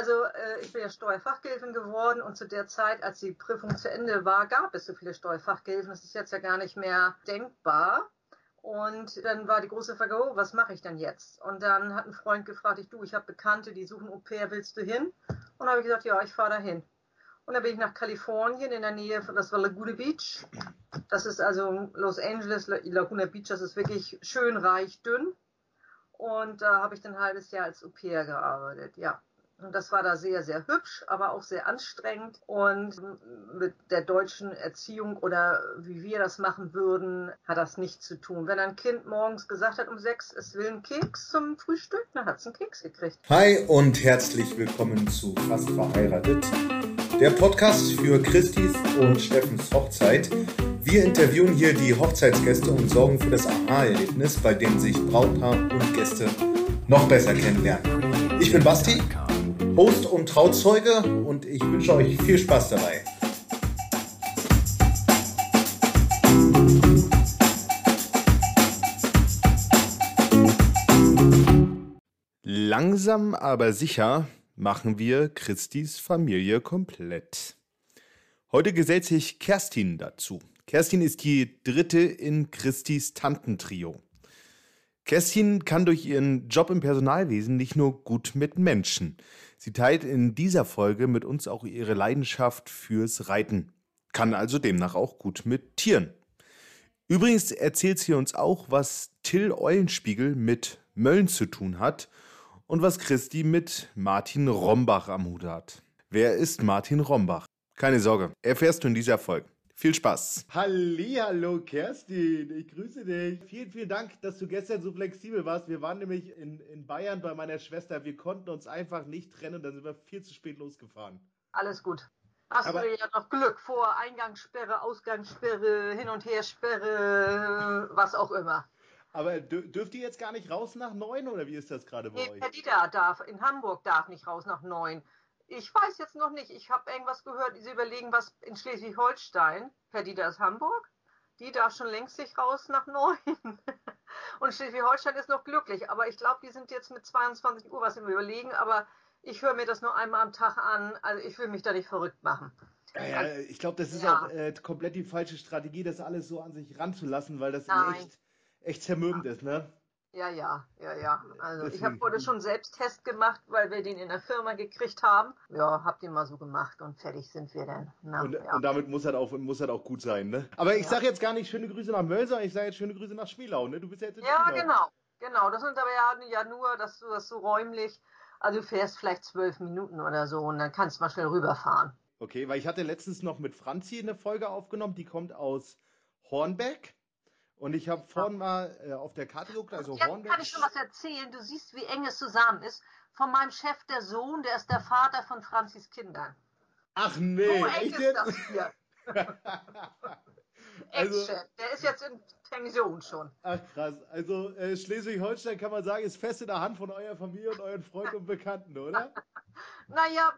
Also äh, ich bin ja Steuerfachgehilfin geworden und zu der Zeit, als die Prüfung zu Ende war, gab es so viele Steuerfachgehilfen. Das ist jetzt ja gar nicht mehr denkbar. Und dann war die große Frage, oh, was mache ich denn jetzt? Und dann hat ein Freund gefragt, ich, du, ich habe Bekannte, die suchen Au pair, willst du hin? Und habe ich gesagt, ja, ich fahre dahin. Und dann bin ich nach Kalifornien in der Nähe von, das war Laguna Beach. Das ist also Los Angeles, Laguna Beach, das ist wirklich schön reich, dünn. Und da habe ich dann ein halbes Jahr als Au pair gearbeitet, ja. Das war da sehr, sehr hübsch, aber auch sehr anstrengend. Und mit der deutschen Erziehung oder wie wir das machen würden, hat das nichts zu tun. Wenn ein Kind morgens gesagt hat um sechs, es will einen Keks zum Frühstück, dann hat es einen Keks gekriegt. Hi und herzlich willkommen zu Fast verheiratet. Der Podcast für Christis und Steffens Hochzeit. Wir interviewen hier die Hochzeitsgäste und sorgen für das Aha-Erlebnis, bei dem sich Brautpaar und Gäste noch besser kennenlernen. Ich bin Basti Host und Trauzeuge und ich wünsche euch viel Spaß dabei. Langsam aber sicher machen wir Christis Familie komplett. Heute gesellt sich Kerstin dazu. Kerstin ist die dritte in Christis Tantentrio. Kerstin kann durch ihren Job im Personalwesen nicht nur gut mit Menschen. Sie teilt in dieser Folge mit uns auch ihre Leidenschaft fürs Reiten, kann also demnach auch gut mit Tieren. Übrigens erzählt sie uns auch, was Till Eulenspiegel mit Mölln zu tun hat und was Christi mit Martin Rombach am Hut hat. Wer ist Martin Rombach? Keine Sorge, erfährst du in dieser Folge. Viel Spaß. Hallo Kerstin, ich grüße dich. Vielen, vielen Dank, dass du gestern so flexibel warst. Wir waren nämlich in, in Bayern bei meiner Schwester. Wir konnten uns einfach nicht trennen, dann sind wir viel zu spät losgefahren. Alles gut. Hast Aber, du ja noch Glück vor Eingangssperre, Ausgangssperre, Hin- und Hersperre, was auch immer. Aber dürft ihr jetzt gar nicht raus nach neun oder wie ist das gerade bei nee, euch? Perdita darf, in Hamburg darf nicht raus nach neun. Ich weiß jetzt noch nicht. Ich habe irgendwas gehört, sie überlegen, was in Schleswig-Holstein, Perdita ist Hamburg, die darf schon längst sich raus nach neun. Und Schleswig-Holstein ist noch glücklich. Aber ich glaube, die sind jetzt mit 22 Uhr was im Überlegen. Aber ich höre mir das nur einmal am Tag an. Also ich will mich da nicht verrückt machen. Ja, ja, ich glaube, das ist ja. auch äh, komplett die falsche Strategie, das alles so an sich ranzulassen, weil das echt, echt zermürbend ist, ne? Ja, ja, ja, ja. Also ich habe heute schon selbst Test gemacht, weil wir den in der Firma gekriegt haben. Ja, habt ihr mal so gemacht und fertig sind wir dann. Na, und, ja. und, damit muss das auch, muss das auch gut sein, ne? Aber ich ja. sage jetzt gar nicht schöne Grüße nach Mölser, ich sage jetzt schöne Grüße nach Schmielau, ne? Du bist ja jetzt in Ja, Schmielau. genau. Genau, das sind aber ja, ja nur, dass du das so räumlich, also du fährst vielleicht zwölf Minuten oder so und dann kannst du mal schnell rüberfahren. Okay, weil ich hatte letztens noch mit Franzi eine Folge aufgenommen, die kommt aus Hornbeck. Und ich habe vorhin mal äh, auf der Karte geguckt, also Jetzt Hornbeck. kann ich schon was erzählen. Du siehst, wie eng es zusammen ist. Von meinem Chef, der Sohn, der ist der Vater von Franzis Kindern. Ach nee, so eng echt ist das hier. also, der ist jetzt in Pension schon. Ach krass. Also äh, Schleswig-Holstein kann man sagen, ist fest in der Hand von eurer Familie und euren Freunden und Bekannten, oder? naja,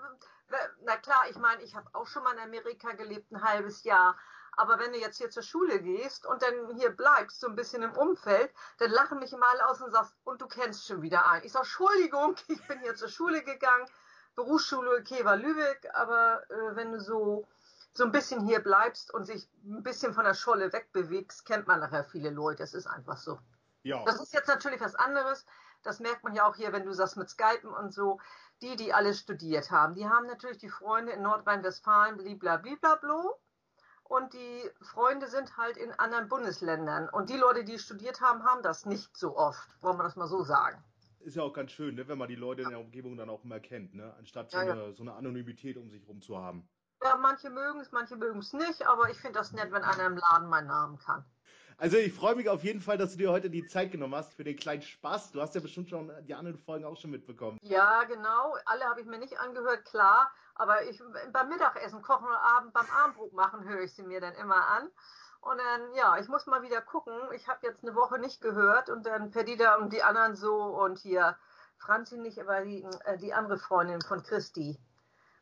na klar, ich meine, ich habe auch schon mal in Amerika gelebt, ein halbes Jahr. Aber wenn du jetzt hier zur Schule gehst und dann hier bleibst, so ein bisschen im Umfeld, dann lachen mich immer alle aus und sagst, und du kennst schon wieder einen. Ich sage, Entschuldigung, ich bin hier zur Schule gegangen, Berufsschule Kewa Lübeck, aber äh, wenn du so, so ein bisschen hier bleibst und sich ein bisschen von der Scholle wegbewegst, kennt man nachher viele Leute. Es ist einfach so. Ja. Das ist jetzt natürlich was anderes. Das merkt man ja auch hier, wenn du sagst mit Skypen und so. Die, die alle studiert haben, die haben natürlich die Freunde in Nordrhein-Westfalen, blablabla und die Freunde sind halt in anderen Bundesländern. Und die Leute, die studiert haben, haben das nicht so oft. Wollen wir das mal so sagen. Ist ja auch ganz schön, ne, wenn man die Leute in der Umgebung dann auch immer kennt, ne? anstatt so, ja, ja. Eine, so eine Anonymität um sich herum zu haben. Ja, manche mögen es, manche mögen es nicht, aber ich finde das nett, wenn einer im Laden meinen Namen kann. Also ich freue mich auf jeden Fall, dass du dir heute die Zeit genommen hast für den kleinen Spaß. Du hast ja bestimmt schon die anderen Folgen auch schon mitbekommen. Ja, genau. Alle habe ich mir nicht angehört, klar. Aber ich beim Mittagessen kochen oder Abend beim Abendbrot machen, höre ich sie mir dann immer an. Und dann, ja, ich muss mal wieder gucken. Ich habe jetzt eine Woche nicht gehört und dann Perdida und die anderen so und hier Franzi nicht, aber die, äh, die andere Freundin von Christi.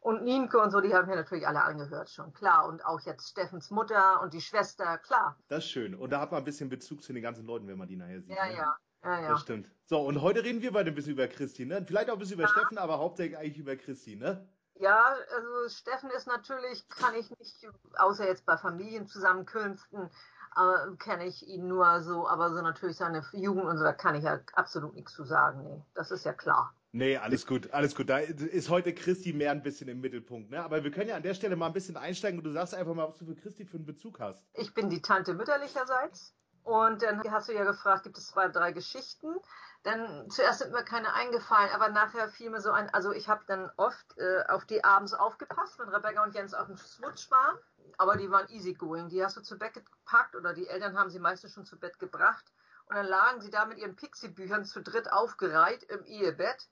Und Nienke und so, die haben mir natürlich alle angehört schon, klar. Und auch jetzt Steffens Mutter und die Schwester, klar. Das ist schön. Und da hat man ein bisschen Bezug zu den ganzen Leuten, wenn man die nachher sieht. Ja, ne? ja. Ja, ja. Das stimmt. So, und heute reden wir beide ein bisschen über Christi, ne? Vielleicht auch ein bisschen über Ja. Steffen, aber hauptsächlich eigentlich über Christi, ne? Ja, also Steffen ist natürlich, kann ich nicht, außer jetzt bei Familienzusammenkünften, äh, kenne ich ihn nur so, aber so natürlich seine Jugend und so, da kann ich ja absolut nichts zu sagen. Nee, das ist ja klar. Nee, alles gut, alles gut. Da ist heute Christi mehr ein bisschen im Mittelpunkt, ne? Aber wir können ja an der Stelle mal ein bisschen einsteigen und du sagst einfach mal, was du für Christi für einen Bezug hast. Ich bin die Tante mütterlicherseits. Und dann hast du ja gefragt, gibt es zwei, drei Geschichten? Dann zuerst sind mir keine eingefallen, aber nachher fiel mir so ein, also ich habe dann oft äh, auf die abends aufgepasst, wenn Rebecca und Jens auf dem Switch waren. Aber die waren easygoing. Die hast du zu Bett gepackt oder die Eltern haben sie meistens schon zu Bett gebracht. Und dann lagen sie da mit ihren Pixie-Büchern zu dritt aufgereiht im Ehebett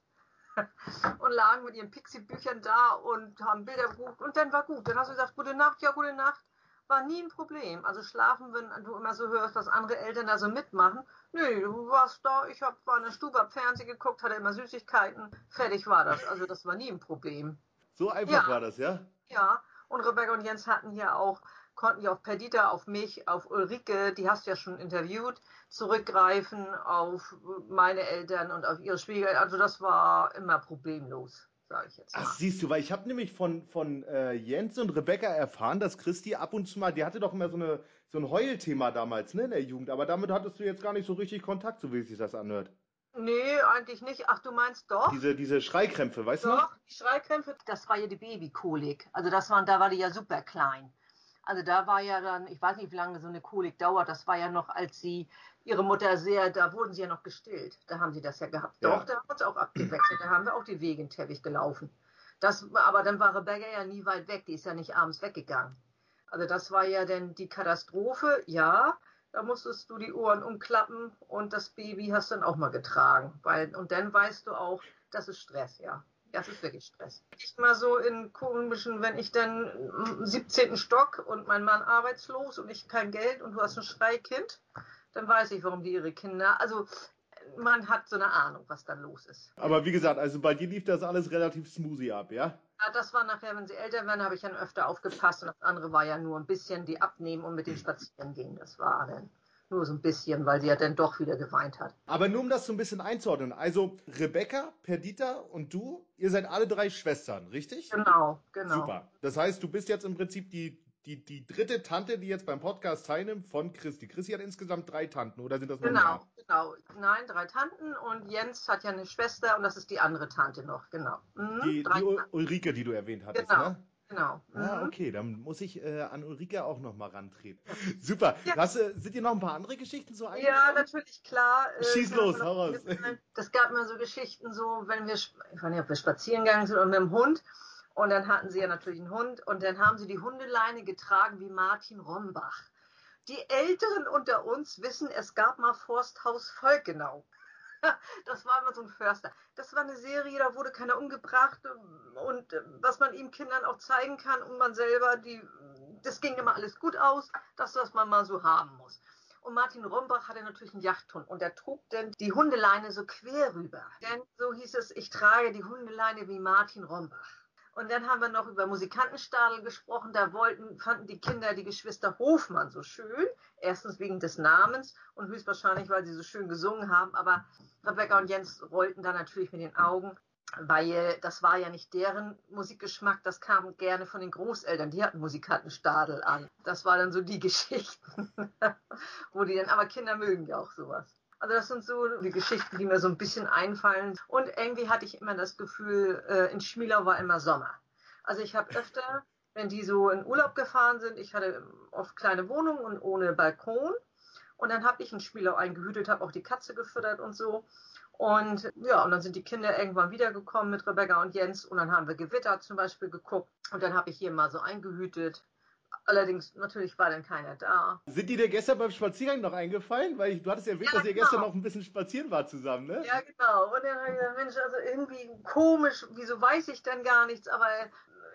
und lagen mit ihren Pixie-Büchern da und haben Bilder gebucht. Und dann war gut. Dann hast du gesagt, gute Nacht, ja, gute Nacht. War nie ein Problem. Also schlafen, wenn du immer so hörst, was andere Eltern da so mitmachen. Nö, du warst da, ich hab, war in der Stube, hab Fernsehen geguckt, hatte immer Süßigkeiten. Fertig war das. Also das war nie ein Problem. So einfach Ja. war das, ja? Ja, und Rebecca und Jens hatten ja auch, konnten ja auf Perdita, auf mich, auf Ulrike, die hast du ja schon interviewt, zurückgreifen auf meine Eltern und auf ihre Schwiegereltern. Also das war immer problemlos, sage ich jetzt mal. Ach, siehst du, weil ich habe nämlich von, von äh, Jens und Rebecca erfahren, dass Christi ab und zu mal, die hatte doch immer so, eine, so ein Heulthema damals, ne, in der Jugend, aber damit hattest du jetzt gar nicht so richtig Kontakt, so wie sich das anhört. Nee, eigentlich nicht. Ach, du meinst doch? Diese, diese Schreikrämpfe, weißt du noch? Doch, die Schreikrämpfe, das war ja die Babykolik. Also das waren, da war die ja super klein. Also da war ja dann, ich weiß nicht, wie lange so eine Kolik dauert, das war ja noch, als sie ihre Mutter sehr, da wurden sie ja noch gestillt. Da haben sie das ja gehabt. Ja. Doch, da haben wir uns auch abgewechselt, da haben wir auch die Wege in Teppich gelaufen. Das, aber dann war Rebecca ja nie weit weg, die ist ja nicht abends weggegangen. Also das war ja dann die Katastrophe, ja. Da musstest du die Ohren umklappen und das Baby hast du dann auch mal getragen. Weil, und dann weißt du auch, das ist Stress, ja. Das ist wirklich Stress. Ich mal so in komischen, wenn ich dann im 17. Stock und mein Mann arbeitslos und ich kein Geld und du hast ein Schreikind, dann weiß ich, warum die ihre Kinder. Also man hat so eine Ahnung, was dann los ist. Aber wie gesagt, also bei dir lief das alles relativ smoothie ab, ja? Ja, das war nachher, wenn sie älter werden, habe ich dann öfter aufgepasst und das andere war ja nur ein bisschen die abnehmen und mit den spazieren gehen. Das war dann nur so ein bisschen, weil sie ja dann doch wieder geweint hat. Aber nur um das so ein bisschen einzuordnen, also Rebecca, Perdita und du, ihr seid alle drei Schwestern, richtig? Genau, genau. Super. Das heißt, du bist jetzt im Prinzip die, die, die dritte Tante, die jetzt beim Podcast teilnimmt von Christi. Christi hat insgesamt drei Tanten, oder sind das noch Genau, mehr? genau. Nein, drei Tanten und Jens hat ja eine Schwester und das ist die andere Tante noch, genau. Mhm, Die, die. Ulrike, die du erwähnt hattest, Genau. ne? Genau. Ah, Mhm. okay, dann muss ich äh, an Ulrike auch nochmal rantreten. Super. Ja. Was, äh, sind dir noch ein paar andere Geschichten so Ja, eingefallen? natürlich, klar. äh, Schieß los, hau raus. Das gab mir so Geschichten, so, wenn wir, ich weiß nicht, ob wir spazieren gegangen sind und mit dem Hund. Und dann hatten sie ja natürlich einen Hund und dann haben sie die Hundeleine getragen wie Martin Rombach. Die Älteren unter uns wissen, es gab mal Forsthaus Volkenau. Das war immer so ein Förster. Das war eine Serie, da wurde keiner umgebracht und äh, was man ihm Kindern auch zeigen kann und man selber, die, das ging immer alles gut aus, das, was man mal so haben muss. Und Martin Rombach hatte natürlich einen Jachthund und der trug dann die Hundeleine so quer rüber. Denn so hieß es, ich trage die Hundeleine wie Martin Rombach. Und dann haben wir noch über Musikantenstadel gesprochen. Da wollten, fanden die Kinder die Geschwister Hofmann so schön. Erstens wegen des Namens und höchstwahrscheinlich, weil sie so schön gesungen haben. Aber Rebecca und Jens rollten da natürlich mit den Augen, weil das war ja nicht deren Musikgeschmack. Das kam gerne von den Großeltern. Die hatten Musikantenstadel an. Das war dann so die Geschichten, wo die dann, aber Kinder mögen ja auch sowas. Also das sind so die Geschichten, die mir so ein bisschen einfallen. Und irgendwie hatte ich immer das Gefühl, äh, in Schmielau war immer Sommer. Also ich habe öfter, wenn die so in Urlaub gefahren sind, ich hatte oft kleine Wohnungen und ohne Balkon. Und dann habe ich in Schmielau eingehütet, habe auch die Katze gefüttert und so. Und ja, und dann sind die Kinder irgendwann wiedergekommen mit Rebecca und Jens und dann haben wir Gewitter zum Beispiel geguckt und dann habe ich hier mal so eingehütet. Allerdings, natürlich war dann keiner da. Sind die dir gestern beim Spaziergang noch eingefallen? Weil ich, du hattest erwähnt, Ja, dass ihr genau. gestern noch ein bisschen spazieren wart zusammen, ne? Ja, genau. Und dann habe ich gesagt, Mensch, also irgendwie komisch, wieso weiß ich denn gar nichts, aber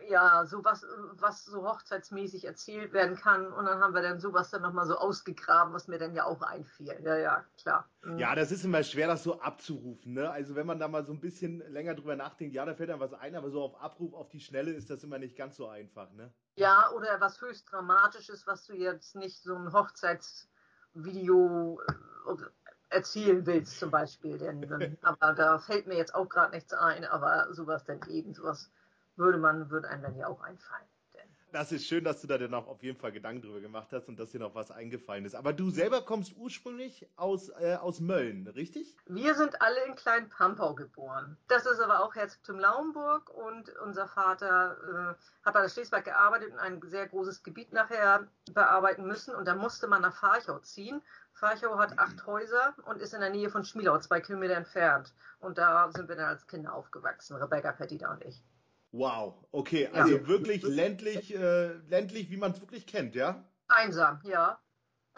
ja, so was, was so hochzeitsmäßig erzählt werden kann. Und dann haben wir dann sowas dann nochmal so ausgegraben, was mir dann ja auch einfiel. Ja, ja, klar. Mhm. Ja, das ist immer schwer, das so abzurufen. Ne? Also wenn man da mal so ein bisschen länger drüber nachdenkt, ja, da fällt einem was ein, aber so auf Abruf, auf die Schnelle ist das immer nicht ganz so einfach. Ne? Ja, oder was höchst Dramatisches, was du jetzt nicht so ein Hochzeitsvideo, äh, erzielen willst zum Beispiel. Denn, aber da fällt mir jetzt auch gerade nichts ein, aber sowas dann eben, sowas würde man, würde einem dann ja auch einfallen. Das ist schön, dass du da dann auch auf jeden Fall Gedanken drüber gemacht hast und dass dir noch was eingefallen ist. Aber du selber kommst ursprünglich aus, äh, aus Mölln, richtig? Wir sind alle in Klein-Pampau geboren. Das ist aber auch Herzogtum Lauenburg und unser Vater äh, hat bei der Schleswig gearbeitet und ein sehr großes Gebiet nachher bearbeiten müssen und da musste man nach Farchau ziehen. Farchau hat acht Häuser und ist in der Nähe von Schmielau, zwei Kilometer entfernt. Und da sind wir dann als Kinder aufgewachsen, Rebecca, Perdita und ich. Wow, okay, also ja. wirklich ländlich, äh, ländlich, wie man es wirklich kennt, ja? Einsam, ja.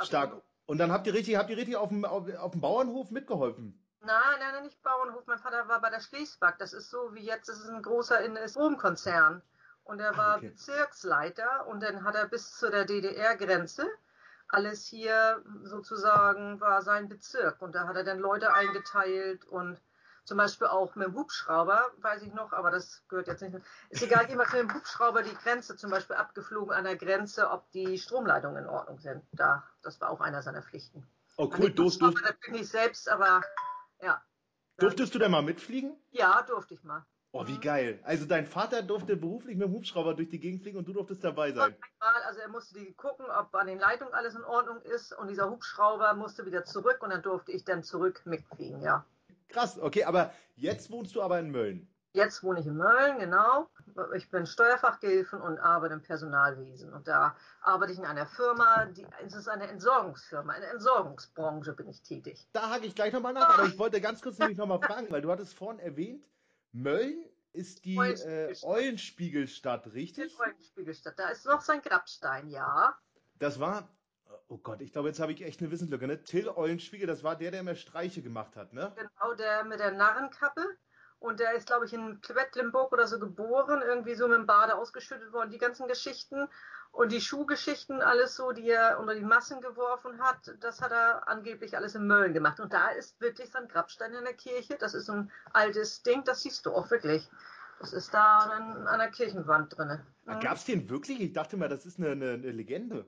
Stark. Und dann habt ihr richtig, habt ihr richtig auf dem, auf, auf dem Bauernhof mitgeholfen? Nein, nein, nein, nicht Bauernhof. Mein Vater war bei der Schleswag. Das ist so wie jetzt, das ist ein großer Stromkonzern. Und er war ah, okay. Bezirksleiter und dann hat er bis zu der DDR-Grenze alles hier sozusagen war sein Bezirk. Und da hat er dann Leute eingeteilt und zum Beispiel auch mit dem Hubschrauber, weiß ich noch, aber das gehört jetzt nicht. Ist egal, jemand mit dem Hubschrauber die Grenze zum Beispiel abgeflogen an der Grenze, ob die Stromleitungen in Ordnung sind. Da, das war auch einer seiner Pflichten. Oh cool, durfst du. Natürlich nicht selbst, aber ja. Durftest du denn mal mitfliegen? Ja, durfte ich mal. Oh, wie geil. Also dein Vater durfte beruflich mit dem Hubschrauber durch die Gegend fliegen und du durftest dabei sein. Also er musste gucken, ob an den Leitungen alles in Ordnung ist und dieser Hubschrauber musste wieder zurück und dann durfte ich dann zurück mitfliegen, ja. Krass, okay, aber jetzt wohnst du aber in Mölln. Jetzt wohne ich in Mölln, genau. Ich bin Steuerfachgehilfin und arbeite im Personalwesen. Und da arbeite ich in einer Firma, die, es ist eine Entsorgungsfirma, eine Entsorgungsbranche bin ich tätig. Da hake ich gleich nochmal nach, aber ich wollte ganz kurz nämlich nochmal fragen, weil du hattest vorhin erwähnt, Mölln ist die Eulenspiegelstadt, äh, Eulenspiegelstadt richtig? Die Eulenspiegelstadt, da ist noch sein Grabstein, ja. Das war Oh Gott, ich glaube, jetzt habe ich echt eine Wissenslücke. Ne? Till Eulenspiegel, das war der, der mir Streiche gemacht hat, ne? Genau, der mit der Narrenkappe. Und der ist, glaube ich, in Quedlinburg oder so geboren, irgendwie so mit dem Bade ausgeschüttet worden. Die ganzen Geschichten und die Schuhgeschichten, alles so, die er unter die Massen geworfen hat, das hat er angeblich alles in Mölln gemacht. Und da ist wirklich sein Grabstein in der Kirche. Das ist ein altes Ding, das siehst du auch wirklich. Das ist da an, an der Kirchenwand drin. Mhm. Gab es den wirklich? Ich dachte mal, das ist eine, eine, eine Legende.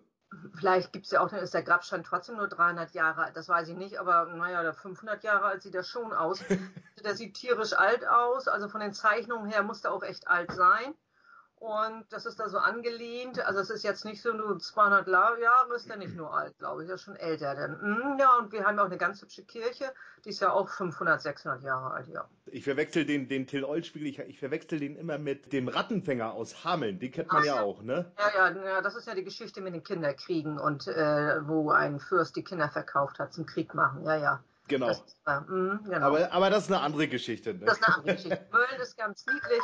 Vielleicht gibt es ja auch, dann ist der Grabstein trotzdem nur 300 Jahre alt, das weiß ich nicht, aber naja, 500 Jahre alt sieht er schon aus. der sieht tierisch alt aus, also von den Zeichnungen her muss der auch echt alt sein. Und das ist da so angelehnt. Also es ist jetzt nicht so nur 200 Jahre, ist der nicht nur alt, glaube ich, ist schon älter. Denn, mm, ja, und wir haben auch eine ganz hübsche Kirche, die ist ja auch 500, 600 Jahre alt, ja. Ich verwechsel den, den Till Eulenspiegel, ich, ich verwechsel den immer mit dem Rattenfänger aus Hameln. Den kennt man Ach, ja auch, ne? Ja, ja, ja, das ist ja die Geschichte mit den Kinderkriegen und äh, wo ein Fürst die Kinder verkauft hat zum Krieg machen. Ja, ja. Genau. Ist, äh, mh, genau. Aber, aber das ist eine andere Geschichte. Ne? Das ist eine andere Geschichte. Mölln ist ganz niedlich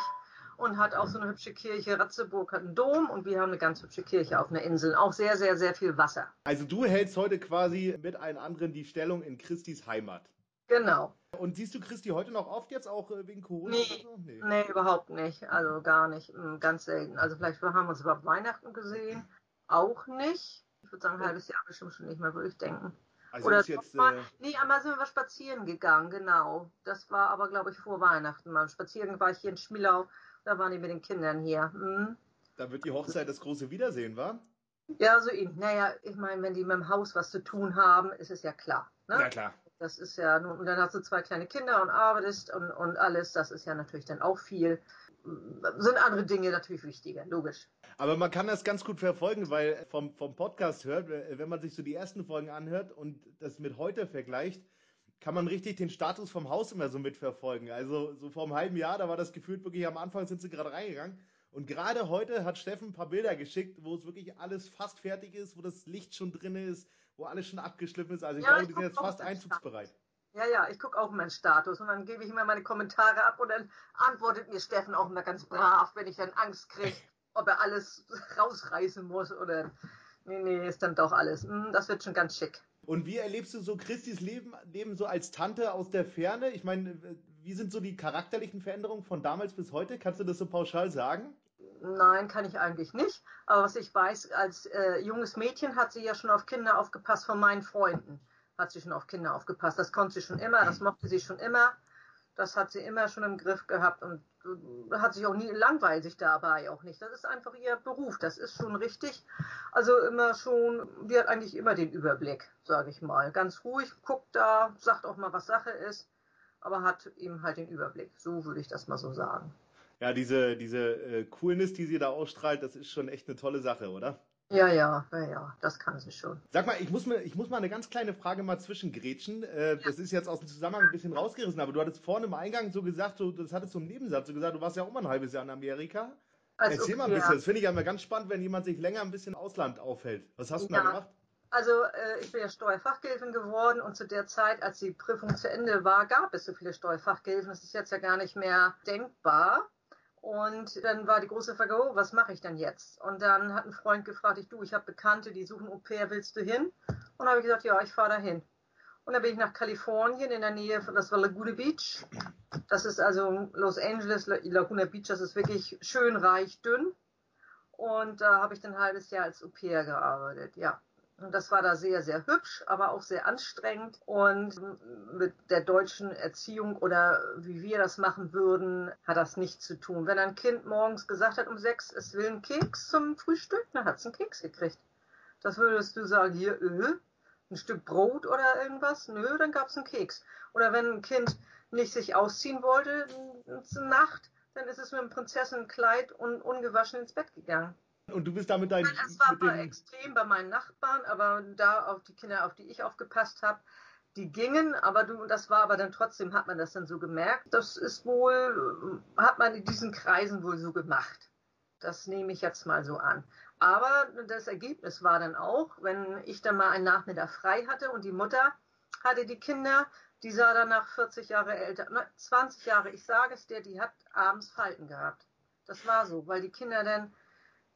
und hat auch so eine hübsche Kirche. Ratzeburg hat einen Dom und wir haben eine ganz hübsche Kirche auf einer Insel. Auch sehr, sehr, sehr viel Wasser. Also du hältst heute quasi mit allen anderen die Stellung in Christis Heimat. Genau. Und siehst du Christi heute noch oft jetzt auch äh, wegen Corona? Nee, so? nee. nee, überhaupt nicht. Also gar nicht. Hm, ganz selten. Also vielleicht haben wir uns über Weihnachten gesehen. Auch nicht. Ich würde sagen, ein halbes Jahr bestimmt schon nicht mehr, würde ich denken. Also Oder ist jetzt, mal, äh... nee, einmal sind wir spazieren gegangen, genau. Das war aber, glaube ich, vor Weihnachten. Mal spazieren war ich hier in Schmielau da waren die mit den Kindern hier. Hm. Da wird die Hochzeit das große Wiedersehen, wa? Ja, so eben. Naja, ich meine, wenn die mit dem Haus was zu tun haben, ist es ja klar. Ne? Ja, klar. Das ist ja, und dann hast du zwei kleine Kinder und arbeitest und, und alles, das ist ja natürlich dann auch viel. Sind andere Dinge natürlich wichtiger, logisch. Aber man kann das ganz gut verfolgen, weil vom, vom Podcast hört, wenn man sich so die ersten Folgen anhört und das mit heute vergleicht, kann man richtig den Status vom Haus immer so mitverfolgen. Also so vor einem halben Jahr, da war das gefühlt wirklich am Anfang sind sie gerade reingegangen. Und gerade heute hat Steffen ein paar Bilder geschickt, wo es wirklich alles fast fertig ist, wo das Licht schon drin ist, wo alles schon abgeschliffen ist. Also ich ja, glaube, ich die sind jetzt fast einzugsbereit. Ja, ja, ich gucke auch meinen Status und dann gebe ich immer meine Kommentare ab und dann antwortet mir Steffen auch immer ganz brav, wenn ich dann Angst kriege, ob er alles rausreißen muss oder nee, nee, ist dann doch alles. Hm, das wird schon ganz schick. Und wie erlebst du so Christis Leben, Leben so als Tante aus der Ferne? Ich meine, wie sind so die charakterlichen Veränderungen von damals bis heute? Kannst du das so pauschal sagen? Nein, kann ich eigentlich nicht. Aber was ich weiß, als äh, junges Mädchen hat sie ja schon auf Kinder aufgepasst von meinen Freunden. Hat sie schon auf Kinder aufgepasst. Das konnte sie schon immer, das mochte sie schon immer. Das hat sie immer schon im Griff gehabt und hat sich auch nie langweilt sich dabei auch nicht. Das ist einfach ihr Beruf, das ist schon richtig. Also immer schon, die hat eigentlich immer den Überblick, sage ich mal. Ganz ruhig, guckt da, sagt auch mal, was Sache ist, aber hat eben halt den Überblick. So würde ich das mal so sagen. Ja, diese, diese äh, Coolness, die sie da ausstrahlt, das ist schon echt eine tolle Sache, oder? Ja, ja, ja, ja, das kann sie schon. Sag mal, ich muss, mir, ich muss mal eine ganz kleine Frage mal zwischengrätschen. Äh, das ist jetzt aus dem Zusammenhang ein bisschen rausgerissen, aber du hattest vorne im Eingang so gesagt, so, das hattest du im Nebensatz so gesagt, du warst ja auch mal ein halbes Jahr in Amerika. Also, Erzähl mal ein bisschen, ja. das finde ich ja immer ganz spannend, wenn jemand sich länger ein bisschen im Ausland aufhält. Was hast du ja. da gemacht? Also äh, ich bin ja Steuerfachgehilfin geworden und zu der Zeit, als die Prüfung zu Ende war, gab es so viele Steuerfachgehilfen. Das ist jetzt ja gar nicht mehr denkbar. Und dann war die große Frage, oh, was mache ich denn jetzt? Und dann hat ein Freund gefragt, ich, du, ich habe Bekannte, die suchen Au pair, willst du hin? Und habe ich gesagt, ja, ich fahre dahin. Und dann bin ich nach Kalifornien in der Nähe von, das war Laguna Beach. Das ist also Los Angeles, Laguna Beach, das ist wirklich schön reich, dünn. Und da habe ich dann ein halbes Jahr als Au pair gearbeitet, ja. Und das war da sehr, sehr hübsch, aber auch sehr anstrengend. Und mit der deutschen Erziehung oder wie wir das machen würden, hat das nichts zu tun. Wenn ein Kind morgens gesagt hat um sechs, es will einen Keks zum Frühstück, dann hat es einen Keks gekriegt. Das würdest du sagen, hier, öh, ein Stück Brot oder irgendwas? Nö, dann gab es einen Keks. Oder wenn ein Kind nicht sich ausziehen wollte, zur Nacht, dann ist es mit einem Prinzessinnenkleid und ungewaschen ins Bett gegangen. Und du bist damit dein. Es war mal extrem bei meinen Nachbarn, aber da auf die Kinder, auf die ich aufgepasst habe, die gingen, aber du, das war aber dann trotzdem, hat man das dann so gemerkt. Das ist wohl, hat man in diesen Kreisen wohl so gemacht. Das nehme ich jetzt mal so an. Aber das Ergebnis war dann auch, wenn ich dann mal einen Nachmittag frei hatte und die Mutter hatte die Kinder, die sah dann nach 40 Jahre älter, 20 Jahre, ich sage es dir, die hat abends Falten gehabt. Das war so, weil die Kinder dann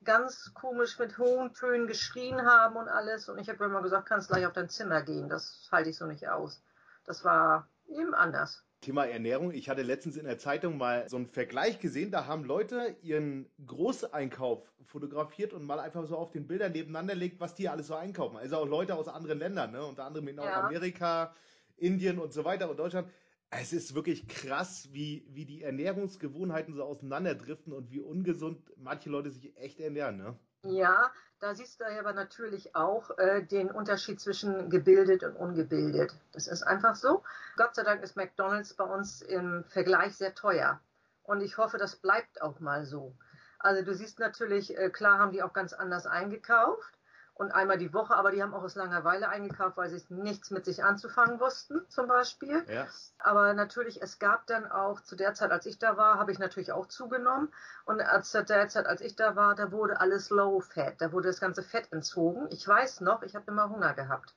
ganz komisch mit hohen Tönen geschrien haben und alles. Und ich habe immer gesagt, kannst gleich auf dein Zimmer gehen. Das halte ich so nicht aus. Das war eben anders. Thema Ernährung. Ich hatte letztens in der Zeitung mal so einen Vergleich gesehen. Da haben Leute ihren Großeinkauf fotografiert und mal einfach so auf den Bildern nebeneinander legt, was die alles so einkaufen. Also auch Leute aus anderen Ländern, ne? unter anderem in ja. Amerika, Indien und so weiter und Deutschland. Es ist wirklich krass, wie, wie die Ernährungsgewohnheiten so auseinanderdriften und wie ungesund manche Leute sich echt ernähren. Ne? Ja, da siehst du aber natürlich auch äh, den Unterschied zwischen gebildet und ungebildet. Das ist einfach so. Gott sei Dank ist McDonald's bei uns im Vergleich sehr teuer. Und ich hoffe, das bleibt auch mal so. Also du siehst natürlich, äh, klar haben die auch ganz anders eingekauft und einmal die Woche, aber die haben auch aus Langeweile eingekauft, weil sie nichts mit sich anzufangen wussten, zum Beispiel. Ja. Aber natürlich, es gab dann auch, zu der Zeit, als ich da war, habe ich natürlich auch zugenommen. Und als, zu der Zeit, als ich da war, da wurde alles low fat, da wurde das ganze Fett entzogen. Ich weiß noch, ich habe immer Hunger gehabt.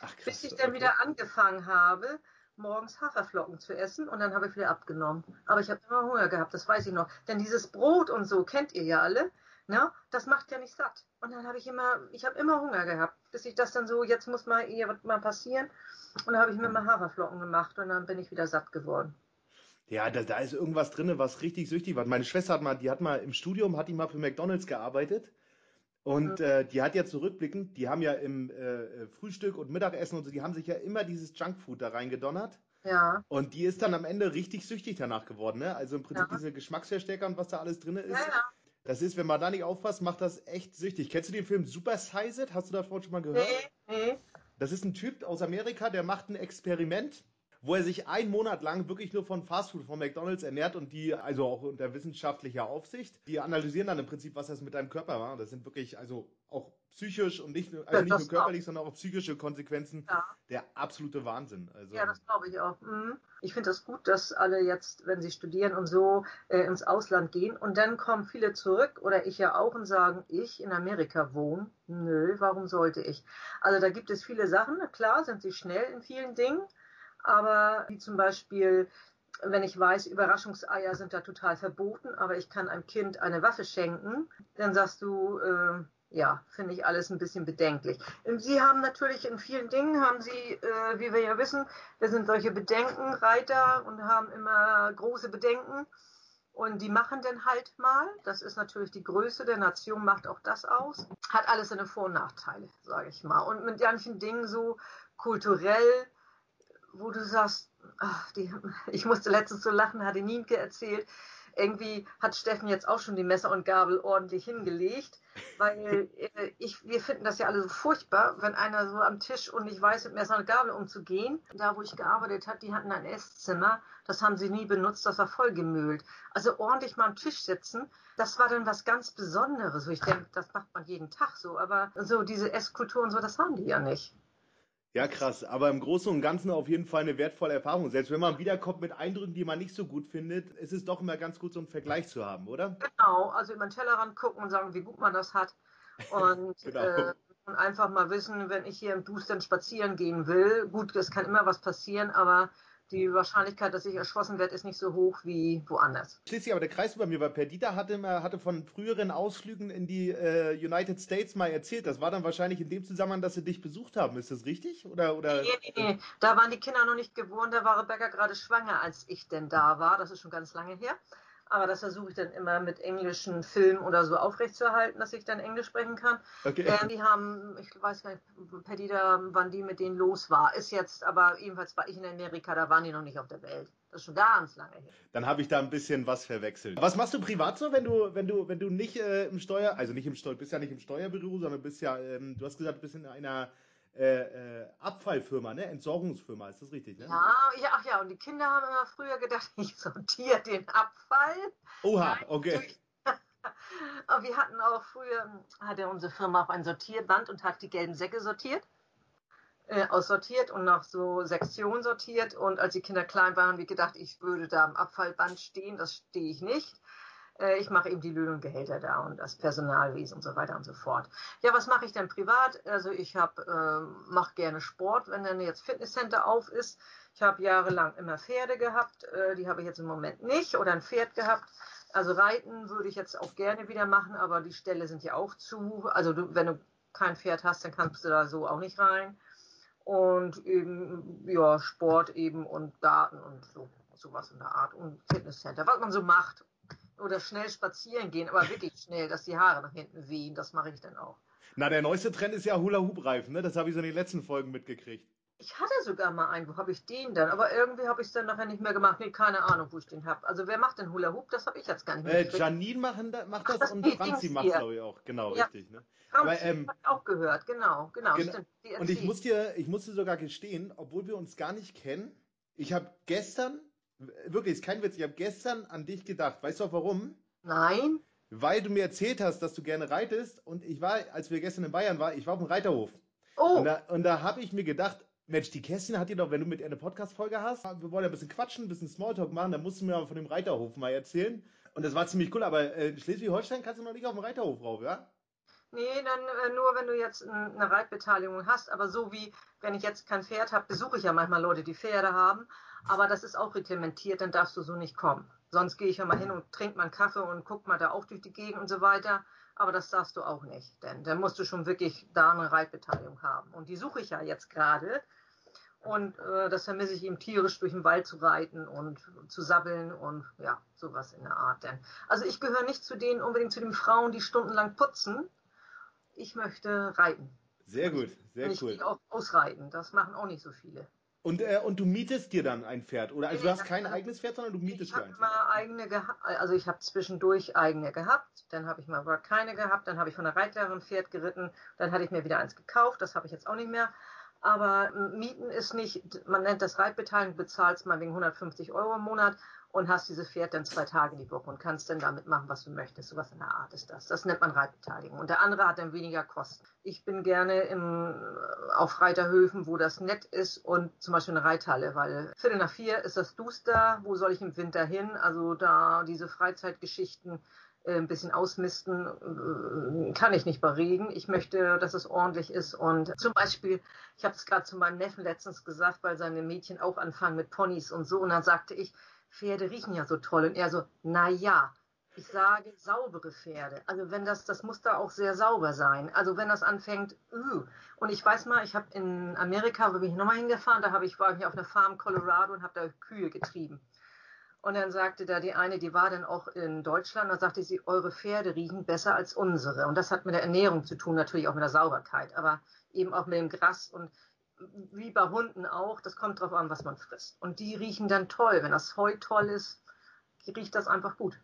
Ach, krass, Bis ich dann okay. wieder angefangen habe, morgens Haferflocken zu essen und dann habe ich wieder abgenommen. Aber ich habe immer Hunger gehabt, das weiß ich noch. Denn dieses Brot und so kennt ihr ja alle. Na, das macht ja nicht satt. Und dann habe ich immer, ich habe immer Hunger gehabt, bis ich das dann so, jetzt muss mal hier mal passieren. Und dann habe ich mir mal Haferflocken gemacht und dann bin ich wieder satt geworden. Ja, da, da ist irgendwas drin, was richtig süchtig war. Meine Schwester hat mal, die hat mal im Studium, hat die mal für McDonalds gearbeitet. Und äh, die hat ja zurückblickend, die haben ja im äh, Frühstück und Mittagessen und so, die haben sich ja immer dieses Junkfood da reingedonnert. Ja. Und die ist dann am Ende richtig süchtig danach geworden, ne? Also im Prinzip ja. diese Geschmacksverstärker und was da alles drin ist. Ja, ja. Das ist, wenn man da nicht aufpasst, macht das echt süchtig. Kennst du den Film Super Size It? Hast du davon schon mal gehört? Nee. Das ist ein Typ aus Amerika, der macht ein Experiment wo er sich einen Monat lang wirklich nur von Fastfood von McDonalds ernährt und die, also auch unter wissenschaftlicher Aufsicht, die analysieren dann im Prinzip, was das mit deinem Körper war. Das sind wirklich, also auch psychisch und nicht, also nicht nur körperlich, sondern auch psychische Konsequenzen. Ja. Der absolute Wahnsinn. Also, ja, das glaube ich auch. Mhm. Ich finde das gut, dass alle jetzt, wenn sie studieren und so, äh, ins Ausland gehen und dann kommen viele zurück oder ich ja auch und sagen, ich in Amerika wohne. Nö, warum sollte ich? Also da gibt es viele Sachen. Klar sind sie schnell in vielen Dingen aber wie zum Beispiel, wenn ich weiß, Überraschungseier sind da total verboten, aber ich kann einem Kind eine Waffe schenken, dann sagst du, äh, ja, finde ich alles ein bisschen bedenklich. Sie haben natürlich in vielen Dingen, haben Sie, äh, wie wir ja wissen, wir sind solche Bedenkenreiter und haben immer große Bedenken. Und die machen dann halt mal, das ist natürlich die Größe der Nation, macht auch das aus. Hat alles seine Vor- und Nachteile, sage ich mal. Und mit manchen Dingen so kulturell wo du sagst, ach, die, ich musste letztens so lachen, hatte Nienke erzählt, irgendwie hat Steffen jetzt auch schon die Messer und Gabel ordentlich hingelegt, weil äh, ich, wir finden das ja alle so furchtbar, wenn einer so am Tisch und nicht weiß, mit Messer und Gabel umzugehen. Da, wo ich gearbeitet habe, die hatten ein Esszimmer, das haben sie nie benutzt, das war vollgemüllt. Also ordentlich mal am Tisch sitzen, das war dann was ganz Besonderes. Ich denke, das macht man jeden Tag so, aber so diese Esskultur und so, das haben die ja nicht. Ja, krass. Aber im Großen und Ganzen auf jeden Fall eine wertvolle Erfahrung. Selbst wenn man wiederkommt mit Eindrücken, die man nicht so gut findet, ist es doch immer ganz gut, so einen Vergleich zu haben, oder? Genau. Also über den Tellerrand gucken und sagen, wie gut man das hat. Und, genau. äh, und einfach mal wissen, wenn ich hier im Dustern spazieren gehen will, gut, es kann immer was passieren, aber die Wahrscheinlichkeit, dass ich erschossen werde, ist nicht so hoch wie woanders. Schließlich aber der Kreis bei mir, weil Perdita hatte, hatte von früheren Ausflügen in die äh, United States mal erzählt. Das war dann wahrscheinlich in dem Zusammenhang, dass sie dich besucht haben. Ist das richtig? Oder, oder? Nee, nee, nee. Da waren die Kinder noch nicht gewohnt. Da war Rebecca gerade schwanger, als ich denn da war. Das ist schon ganz lange her. Aber das versuche ich dann immer mit englischen Filmen oder so aufrechtzuerhalten, dass ich dann Englisch sprechen kann. Okay. Ähm, die haben, ich weiß gar nicht, Perdita, wann die mit denen los war. Ist jetzt, aber ebenfalls war ich in Amerika, da waren die noch nicht auf der Welt. Das ist schon ganz lange her. Dann habe ich da ein bisschen was verwechselt. Was machst du privat so, wenn du, wenn du, wenn du nicht äh, im Steuer, also nicht im Steuer, bist ja nicht im Steuerbüro, sondern bist ja, ähm, du hast gesagt, du bist in einer äh, äh, Abfallfirma, ne? Entsorgungsfirma, ist das richtig, ne? Ja, ja, ach ja, und die Kinder haben immer früher gedacht, ich sortiere den Abfall. Oha, okay. Aber wir hatten auch früher, hatte unsere Firma auch ein Sortierband und hat die gelben Säcke sortiert, äh, aussortiert und nach so Sektionen sortiert. Und als die Kinder klein waren, haben wir gedacht, ich würde da am Abfallband stehen. Das stehe ich nicht. Äh, ich mache eben die Löhne und Gehälter da und das Personalwesen und so weiter und so fort. Ja, was mache ich denn privat? Also ich habe äh, mache gerne Sport, wenn dann jetzt Fitnesscenter auf ist. Ich habe jahrelang immer Pferde gehabt, äh, die habe ich jetzt im Moment nicht oder ein Pferd gehabt. Also Reiten würde ich jetzt auch gerne wieder machen, aber die Ställe sind ja auch zu. Also du, wenn du kein Pferd hast, dann kannst du da so auch nicht rein. Und eben, ja, Sport eben und Garten und so, sowas in der Art und Fitnesscenter, was man so macht oder schnell spazieren gehen, aber wirklich schnell, dass die Haare nach hinten wehen. Das mache ich dann auch. Na, der neueste Trend ist ja Hula-Hoop-Reifen, ne? Das habe ich so in den letzten Folgen mitgekriegt. Ich hatte sogar mal einen, wo habe ich den dann? Aber irgendwie habe ich es dann nachher nicht mehr gemacht. Nee, keine Ahnung, wo ich den habe. Also wer macht denn Hula Hoop? Das habe ich jetzt gar nicht mehr. Äh, Janine machen, macht das, das und Franzi macht glaube ich auch. Genau, ja. richtig. Ne? Aber, ähm, hat auch gehört, genau, genau. genau. Stimmt, und ich muss dir, ich muss dir sogar gestehen, obwohl wir uns gar nicht kennen, ich habe gestern, wirklich, ist kein Witz, ich habe gestern an dich gedacht. Weißt du auch warum? Nein. Weil du mir erzählt hast, dass du gerne reitest und ich war, als wir gestern in Bayern waren, ich war auf dem Reiterhof. Oh. Und da, und da habe ich mir gedacht, Mensch, die Kerstin hat dir doch, wenn du mit ihr eine Podcast-Folge hast, wir wollen ja ein bisschen quatschen, ein bisschen Smalltalk machen, dann musst du mir mal von dem Reiterhof mal erzählen. Und das war ziemlich cool, aber äh, Schleswig-Holstein kannst du noch nicht auf dem Reiterhof rauf, ja? Nee, dann äh, nur, wenn du jetzt eine Reitbeteiligung hast. Aber so wie, wenn ich jetzt kein Pferd habe, besuche ich ja manchmal Leute, die Pferde haben. Aber das ist auch reglementiert, dann darfst du so nicht kommen. Sonst gehe ich ja mal hin und trinke mal einen Kaffee und guck mal da auch durch die Gegend und so weiter. Aber das darfst du auch nicht, denn dann musst du schon wirklich da eine Reitbeteiligung haben. Und die suche ich ja jetzt gerade. Und äh, das vermisse ich ihm tierisch durch den Wald zu reiten und zu sabbeln und ja, sowas in der Art. Denn. Also ich gehöre nicht zu denen unbedingt zu den Frauen, die stundenlang putzen. Ich möchte reiten. Sehr gut, sehr ich cool. Ich auch ausreiten. Das machen auch nicht so viele. Und, äh, und du mietest dir dann ein Pferd? Oder also du hast kein eigenes Pferd, sondern du mietest dir eins? Mal eigene also ich habe zwischendurch eigene gehabt, dann habe ich mal keine gehabt, dann habe ich von der Reitlehrerin ein Pferd geritten, dann hatte ich mir wieder eins gekauft, das habe ich jetzt auch nicht mehr. Aber Mieten ist nicht, man nennt das Reitbeteiligung, bezahlst mal wegen 150 Euro im Monat und hast dieses Pferd dann zwei Tage die Woche und kannst dann damit machen, was du möchtest. Sowas in der Art ist das. Das nennt man Reitbeteiligung. Und der andere hat dann weniger Kosten. Ich bin gerne im, auf Reiterhöfen, wo das nett ist und zum Beispiel eine Reithalle, weil Viertel nach vier ist das duster. Wo soll ich im Winter hin? Also da diese Freizeitgeschichten äh, ein bisschen ausmisten, äh, kann ich nicht bei Regen. Ich möchte, dass es ordentlich ist. Und zum Beispiel, ich habe es gerade zu meinem Neffen letztens gesagt, weil seine Mädchen auch anfangen mit Ponys und so. Und dann sagte ich, Pferde riechen ja so toll. Und er so, na ja, ich sage saubere Pferde. Also wenn das, das muss da auch sehr sauber sein. Also wenn das anfängt, uh. und ich weiß mal, ich habe in Amerika, wo bin ich nochmal hingefahren, da habe ich, war ich auf einer Farm Colorado und habe da Kühe getrieben. Und dann sagte da die eine, die war dann auch in Deutschland, da sagte sie, eure Pferde riechen besser als unsere. Und das hat mit der Ernährung zu tun, natürlich auch mit der Sauberkeit, aber eben auch mit dem Gras. Und wie bei Hunden auch, das kommt drauf an, was man frisst. Und die riechen dann toll. Wenn das Heu toll ist, riecht das einfach gut.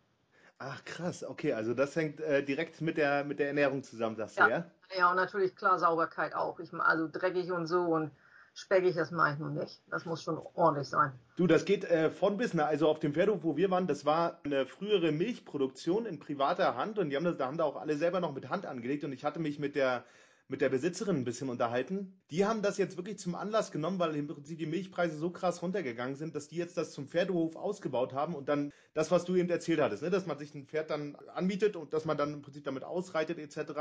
Ach krass, okay, also das hängt äh, direkt mit der, mit der Ernährung zusammen, sagst ja. du, ja? Ja, und natürlich klar Sauberkeit auch. Ich, also dreckig und so und speckig, das mache ich nun nicht. Das muss schon ordentlich sein. Du, das geht äh, von bis, ne? also auf dem Pferdehof, wo wir waren, das war eine frühere Milchproduktion in privater Hand und die haben das, da haben da auch alle selber noch mit Hand angelegt und ich hatte mich mit der mit der Besitzerin ein bisschen unterhalten. Die haben das jetzt wirklich zum Anlass genommen, weil im Prinzip die Milchpreise so krass runtergegangen sind, dass die jetzt das zum Pferdehof ausgebaut haben und dann das, was du eben erzählt hattest, ne? dass man sich ein Pferd dann anmietet und dass man dann im Prinzip damit ausreitet etc.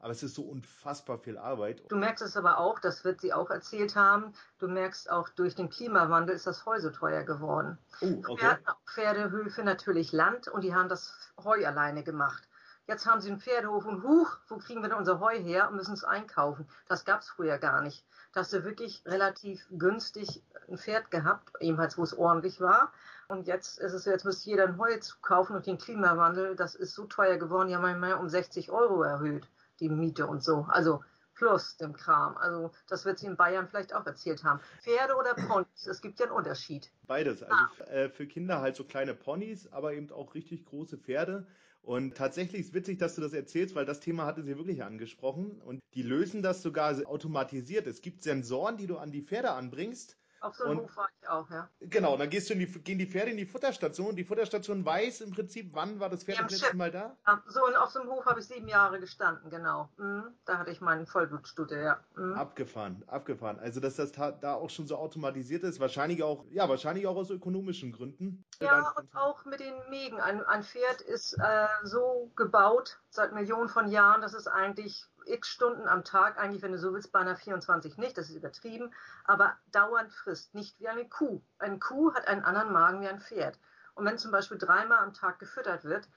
Aber es ist so unfassbar viel Arbeit. Du merkst es aber auch, das wird sie auch erzählt haben, du merkst auch, durch den Klimawandel ist das Heu so teuer geworden. Oh, okay. Auch Pferdehöfe natürlich Land und die haben das Heu alleine gemacht. Jetzt haben sie einen Pferdehof und huch, wo kriegen wir denn unser Heu her und müssen es einkaufen. Das gab es früher gar nicht. Da hast du wirklich relativ günstig ein Pferd gehabt, ebenfalls wo es ordentlich war. Und jetzt ist es, jetzt müsste jeder ein Heu kaufen und den Klimawandel, das ist so teuer geworden, die haben manchmal um 60 Euro erhöht, die Miete und so. Also plus dem Kram. Also das wird sie in Bayern vielleicht auch erzählt haben. Pferde oder Ponys, es gibt ja einen Unterschied. Beides. Also ah. äh, für Kinder halt so kleine Ponys, aber eben auch richtig große Pferde. Und tatsächlich ist witzig, dass du das erzählst, weil das Thema hatte sie wirklich angesprochen. Und die lösen das sogar automatisiert. Es gibt Sensoren, die du an die Pferde anbringst. Auf so einem Hof war ich auch, ja. Genau, dann gehst du in die, gehen die Pferde in die Futterstation. Die Futterstation weiß im Prinzip, wann war das Pferd das letzte Mal da? So, und auf so einem Hof habe ich sieben Jahre gestanden, genau. Mhm. Da hatte ich meinen Vollblutstudie, ja. Mhm. Abgefahren, abgefahren. Also, dass das da auch schon so automatisiert ist, wahrscheinlich auch, ja, wahrscheinlich auch aus ökonomischen Gründen. Ja, und auch mit den Mägen. Ein, ein Pferd ist äh, so gebaut seit Millionen von Jahren, dass es eigentlich x Stunden am Tag, eigentlich, wenn du so willst, beinahe 24 nicht, das ist übertrieben, aber dauernd frisst, nicht wie eine Kuh. Eine Kuh hat einen anderen Magen wie ein Pferd. Und wenn zum Beispiel dreimal am Tag gefüttert wird,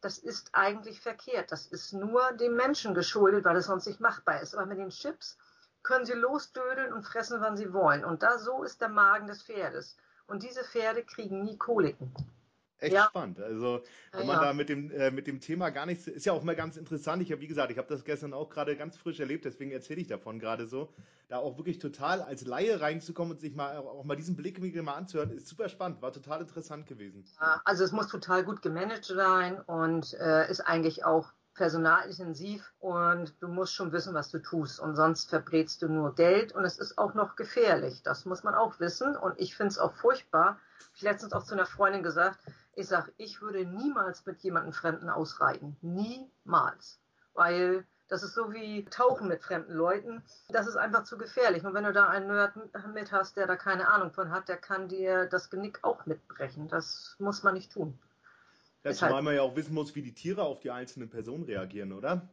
das ist eigentlich verkehrt. Das ist nur dem Menschen geschuldet, weil es sonst nicht machbar ist. Aber mit den Chips können sie losdödeln und fressen, wann sie wollen. Und da so ist der Magen des Pferdes. Und diese Pferde kriegen nie Koliken echt ja. spannend. Also wenn man ja. da mit dem, äh, mit dem Thema gar nichts, ist ja auch mal ganz interessant. Ich habe, wie gesagt, ich habe das gestern auch gerade ganz frisch erlebt, deswegen erzähle ich davon gerade so. Da auch wirklich total als Laie reinzukommen und sich mal auch mal diesen Blickwinkel mal anzuhören, ist super spannend, war total interessant gewesen. Ja, also es muss total gut gemanagt sein und äh, ist eigentlich auch personalintensiv und du musst schon wissen, was du tust und sonst verbrätst du nur Geld und es ist auch noch gefährlich. Das muss man auch wissen und ich finde es auch furchtbar. Ich letztens auch zu einer Freundin gesagt, ich sage, ich würde niemals mit jemandem Fremden ausreiten. Niemals. Weil das ist so wie Tauchen mit fremden Leuten. Das ist einfach zu gefährlich. Und wenn du da einen Nerd mit hast, der da keine Ahnung von hat, der kann dir das Genick auch mitbrechen. Das muss man nicht tun. Ja, zumal halt... man ja auch wissen muss, wie die Tiere auf die einzelnen Personen reagieren, oder?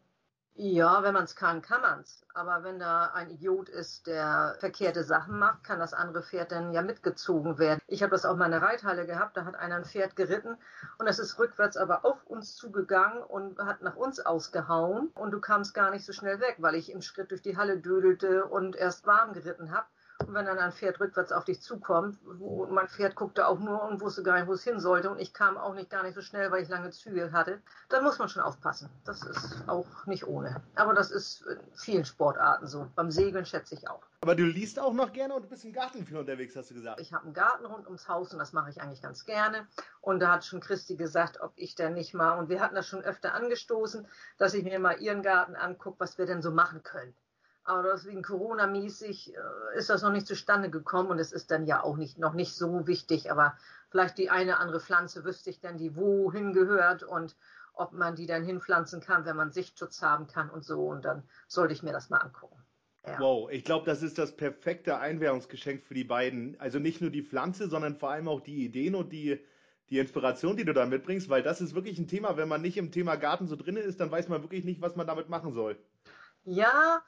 Ja, wenn man es kann, kann man es. Aber wenn da ein Idiot ist, der verkehrte Sachen macht, kann das andere Pferd dann ja mitgezogen werden. Ich habe das auch mal in der Reithalle gehabt, da hat einer ein Pferd geritten und es ist rückwärts aber auf uns zugegangen und hat nach uns ausgehauen und du kamst gar nicht so schnell weg, weil ich im Schritt durch die Halle dödelte und erst warm geritten habe. Wenn dann ein Pferd rückwärts auf dich zukommt, wo mein Pferd guckte auch nur und wusste gar nicht, wo es hin sollte und ich kam auch nicht gar nicht so schnell, weil ich lange Züge hatte, dann muss man schon aufpassen. Das ist auch nicht ohne. Aber das ist in vielen Sportarten so. Beim Segeln schätze ich auch. Aber du liest auch noch gerne und du bist im Garten viel unterwegs, hast du gesagt. Ich habe einen Garten rund ums Haus und das mache ich eigentlich ganz gerne. Und da hat schon Christi gesagt, ob ich denn nicht mal, und wir hatten das schon öfter angestoßen, dass ich mir mal ihren Garten angucke, was wir denn so machen können. Aber deswegen Corona-mäßig äh, ist das noch nicht zustande gekommen und es ist dann ja auch nicht, noch nicht so wichtig. Aber vielleicht die eine andere Pflanze wüsste ich dann, die wohin gehört und ob man die dann hinpflanzen kann, wenn man Sichtschutz haben kann und so. Und dann sollte ich mir das mal angucken. Ja. Wow, ich glaube, das ist das perfekte Einwährungsgeschenk für die beiden. Also nicht nur die Pflanze, sondern vor allem auch die Ideen und die, die Inspiration, die du da mitbringst, weil das ist wirklich ein Thema. Wenn man nicht im Thema Garten so drin ist, dann weiß man wirklich nicht, was man damit machen soll. Ja,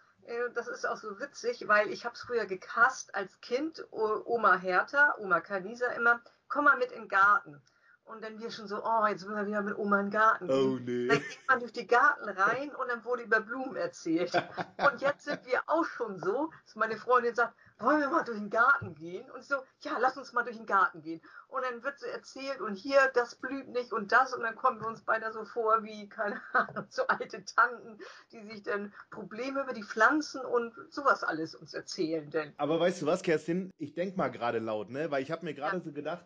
das ist auch so witzig, weil ich habe es früher gecast als Kind, Oma Hertha, Oma Kanisa immer, komm mal mit in den Garten. Und dann wir schon so, oh, jetzt müssen wir wieder mit Oma in den Garten gehen. Oh, nee. Dann geht man durch die Garten rein und dann wurde über Blumen erzählt. und jetzt sind wir auch schon so, dass meine Freundin sagt, wollen wir mal durch den Garten gehen? Und so, ja, lass uns mal durch den Garten gehen. Und dann wird so erzählt und hier, das blüht nicht und das. Und dann kommen wir uns beide so vor wie, keine Ahnung, so alte Tanten, die sich dann Probleme über die Pflanzen und sowas alles uns erzählen. Denn. Aber weißt du was, Kerstin? Ich denk mal gerade laut, ne? Weil ich habe mir gerade ja. so gedacht,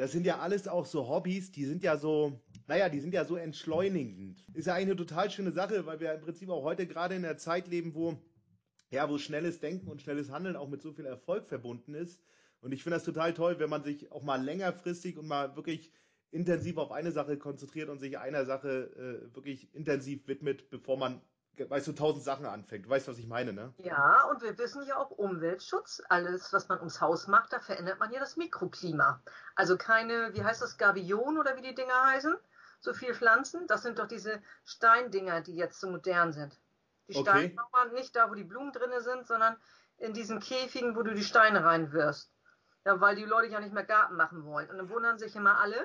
das sind ja alles auch so Hobbys, die sind ja so, naja, die sind ja so entschleunigend. Ist ja eigentlich eine total schöne Sache, weil wir im Prinzip auch heute gerade in der Zeit leben, wo, ja, wo schnelles Denken und schnelles Handeln auch mit so viel Erfolg verbunden ist. Und ich finde das total toll, wenn man sich auch mal längerfristig und mal wirklich intensiv auf eine Sache konzentriert und sich einer Sache äh, wirklich intensiv widmet, bevor man weißt du, tausend Sachen anfängt. Du weißt, was ich meine, ne? Ja, und wir wissen ja auch Umweltschutz. Alles, was man ums Haus macht, da verändert man ja das Mikroklima. Also keine, wie heißt das, Gavion oder wie die Dinger heißen? So viel Pflanzen. Das sind doch diese Steindinger, die jetzt so modern sind. Die okay. Steinmauern nicht da, wo die Blumen drin sind, sondern in diesen Käfigen, wo du die Steine reinwirfst. Ja, weil die Leute ja nicht mehr Garten machen wollen. Und dann wundern sich immer alle,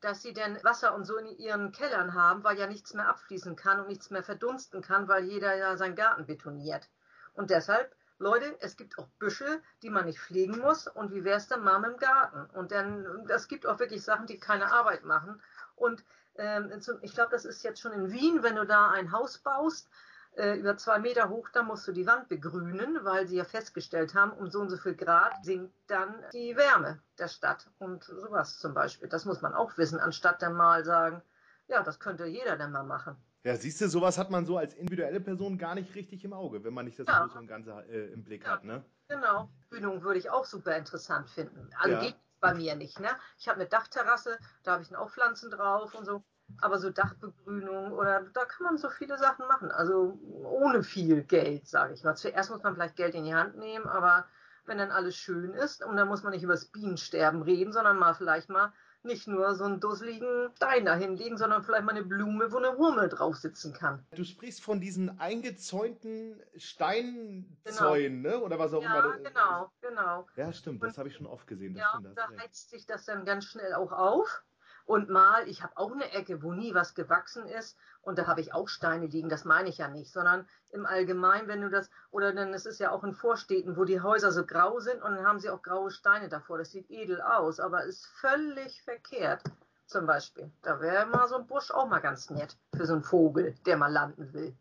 dass sie denn Wasser und so in ihren Kellern haben, weil ja nichts mehr abfließen kann und nichts mehr verdunsten kann, weil jeder ja seinen Garten betoniert. Und deshalb, Leute, es gibt auch Büsche, die man nicht pflegen muss. Und wie wäre es denn mal mit dem Garten? Und dann, es gibt auch wirklich Sachen, die keine Arbeit machen. Und ähm, ich glaube, das ist jetzt schon in Wien, wenn du da ein Haus baust, äh, über zwei Meter hoch, da musst du die Wand begrünen, weil sie ja festgestellt haben, um so und so viel Grad sinkt dann die Wärme der Stadt. Und sowas zum Beispiel. Das muss man auch wissen, anstatt dann mal sagen, ja, das könnte jeder dann mal machen. Ja, siehst du, sowas hat man so als individuelle Person gar nicht richtig im Auge, wenn man nicht das ja. Große und Ganze äh, im Blick ja. hat, ne? Genau. Grünung würde ich auch super interessant finden. Also ja. geht bei mir nicht, ne? Ich habe eine Dachterrasse, da habe ich dann auch Pflanzen drauf und so. Aber so Dachbegrünung oder da kann man so viele Sachen machen. Also ohne viel Geld, sage ich mal. Zuerst muss man vielleicht Geld in die Hand nehmen, aber wenn dann alles schön ist und dann muss man nicht über das Bienensterben reden, sondern mal vielleicht mal nicht nur so einen dusseligen Stein da hinlegen, sondern vielleicht mal eine Blume, wo eine Wurmel drauf sitzen kann. Du sprichst von diesen eingezäunten Steinzäunen, genau. ne? Oder was auch ja, immer. Ja, genau, genau. Ja, stimmt, das habe ich schon oft gesehen. ja, stimmt, da heizt sich das dann ganz schnell auch auf. Und mal, ich habe auch eine Ecke, wo nie was gewachsen ist und da habe ich auch Steine liegen, das meine ich ja nicht, sondern im Allgemeinen, wenn du das, oder dann, es ist ja auch in Vorstädten, wo die Häuser so grau sind und dann haben sie auch graue Steine davor, das sieht edel aus, aber ist völlig verkehrt. Zum Beispiel. Da wäre mal so ein Busch auch mal ganz nett für so einen Vogel, der mal landen will.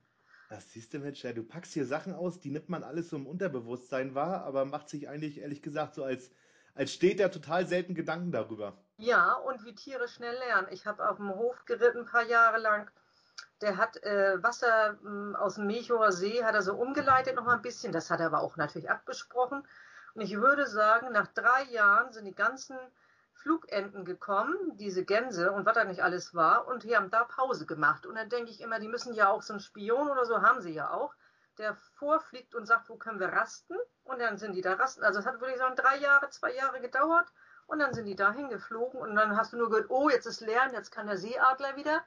Das siehst du, Mensch, ja, du packst hier Sachen aus, die nimmt man alles so im Unterbewusstsein wahr, aber macht sich eigentlich, ehrlich gesagt, so als, als steht der total selten Gedanken darüber. Ja, und wie Tiere schnell lernen. Ich habe auf dem Hof geritten ein paar Jahre lang. Der hat äh, Wasser mh, hm, aus dem Mechower See, hat er so umgeleitet noch mal ein bisschen. Das hat er aber auch natürlich abgesprochen. Und ich würde sagen, nach drei Jahren sind die ganzen Flugenten gekommen, diese Gänse und was da nicht alles war, und die haben da Pause gemacht. Und dann denke ich immer, die müssen ja auch so einen Spion oder so, haben sie ja auch, der vorfliegt und sagt, wo können wir rasten? Und dann sind die da rasten. Also es hat, würde ich sagen, drei Jahre, zwei Jahre gedauert. Und dann sind die dahin geflogen und dann hast du nur gehört, oh, jetzt ist leer, jetzt kann der Seeadler wieder.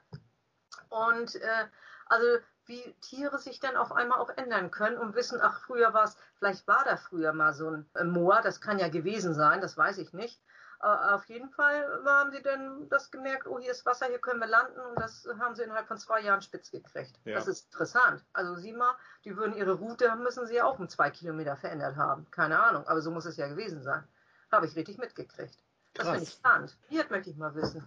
Und äh, also wie Tiere sich dann auf einmal auch ändern können und wissen, ach, früher war es, vielleicht war da früher mal so ein äh, Moor, das kann ja gewesen sein, das weiß ich nicht. Aber auf jeden Fall haben sie dann das gemerkt, oh, hier ist Wasser, hier können wir landen und das haben sie innerhalb von zwei Jahren spitz gekriegt. Ja. Das ist interessant. Also sieh mal, die würden ihre Route, müssen sie ja auch um zwei Kilometer verändert haben. Keine Ahnung, aber so muss es ja gewesen sein. Habe ich richtig mitgekriegt. Das finde ich spannend. Hier möchte ich mal wissen,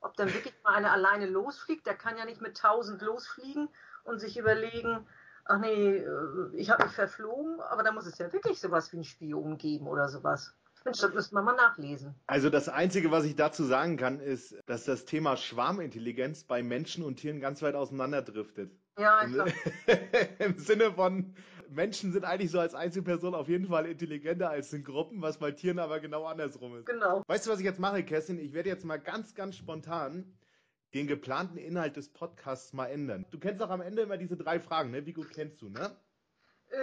ob dann wirklich mal einer alleine losfliegt. Der kann ja nicht mit tausend losfliegen und sich überlegen, ach nee, äh, ich habe mich verflogen, aber da muss es ja wirklich sowas wie einen Spion geben oder sowas. Mensch, das müsste man mal nachlesen. Also das Einzige, was ich dazu sagen kann, ist, dass das Thema Schwarmintelligenz bei Menschen und Tieren ganz weit auseinanderdriftet. Ja, ich glaube. Im Sinne von, Menschen sind eigentlich so als Einzelperson auf jeden Fall intelligenter als in Gruppen, was bei Tieren aber genau andersrum ist. Genau. Weißt du, was ich jetzt mache, Kerstin? Ich werde jetzt mal ganz, ganz spontan den geplanten Inhalt des Podcasts mal ändern. Du kennst auch am Ende immer diese drei Fragen, ne? Wie gut kennst du, ne? Äh,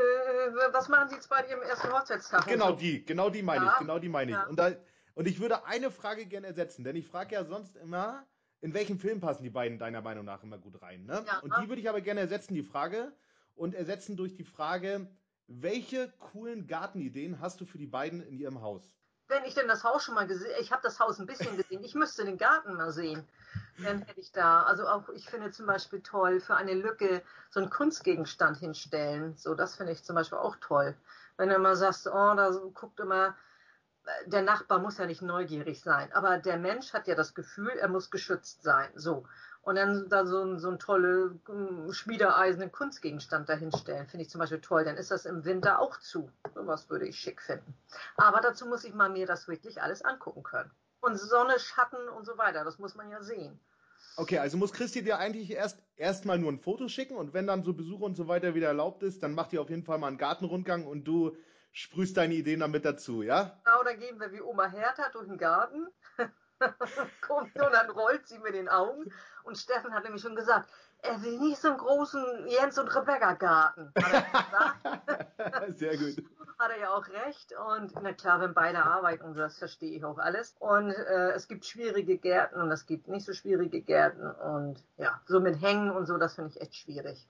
was machen Sie jetzt bei Ihrem ersten Hochzeitstag? Genau die, genau die meine ja. ich, genau die meine ich. Ja. Und, da, und ich würde eine Frage gerne ersetzen, denn ich frage ja sonst immer, in welchen Film passen die beiden deiner Meinung nach immer gut rein, ne? Ja. Und die würde ich aber gerne ersetzen, die Frage, und ersetzen durch die Frage, welche coolen Gartenideen hast du für die beiden in ihrem Haus? Wenn ich denn das Haus schon mal gesehen, ich habe das Haus ein bisschen gesehen, ich müsste den Garten mal sehen, dann hätte ich da, also auch, ich finde zum Beispiel toll, für eine Lücke so einen Kunstgegenstand hinstellen, so, das finde ich zum Beispiel auch toll. Wenn du immer sagst, oh, da guckt immer, der Nachbar muss ja nicht neugierig sein, aber der Mensch hat ja das Gefühl, er muss geschützt sein, so und dann da so, so ein tolle um, schmiedeeisenen Kunstgegenstand dahinstellen. Finde ich zum Beispiel toll. Dann ist das im Winter auch zu. Sowas würde ich schick finden. Aber dazu muss ich mal mir das wirklich alles angucken können. Und Sonne, Schatten und so weiter, das muss man ja sehen. Okay, also muss Christi dir eigentlich erst erstmal nur ein Foto schicken und wenn dann so Besuche und so weiter wieder erlaubt ist, dann macht ihr auf jeden Fall mal einen Gartenrundgang und du sprühst deine Ideen damit dazu, ja? Genau, dann gehen wir wie Oma Hertha durch den Garten. Kommt und dann rollt sie mit den Augen. Und Steffen hat nämlich schon gesagt, er will nicht so einen großen Jens und Rebecca Garten. Sehr gut. Hat er ja auch recht. Und na klar, wenn beide arbeiten, und das verstehe ich auch alles. Und äh, es gibt schwierige Gärten und es gibt nicht so schwierige Gärten. Und ja, so mit Hängen und so, das finde ich echt schwierig.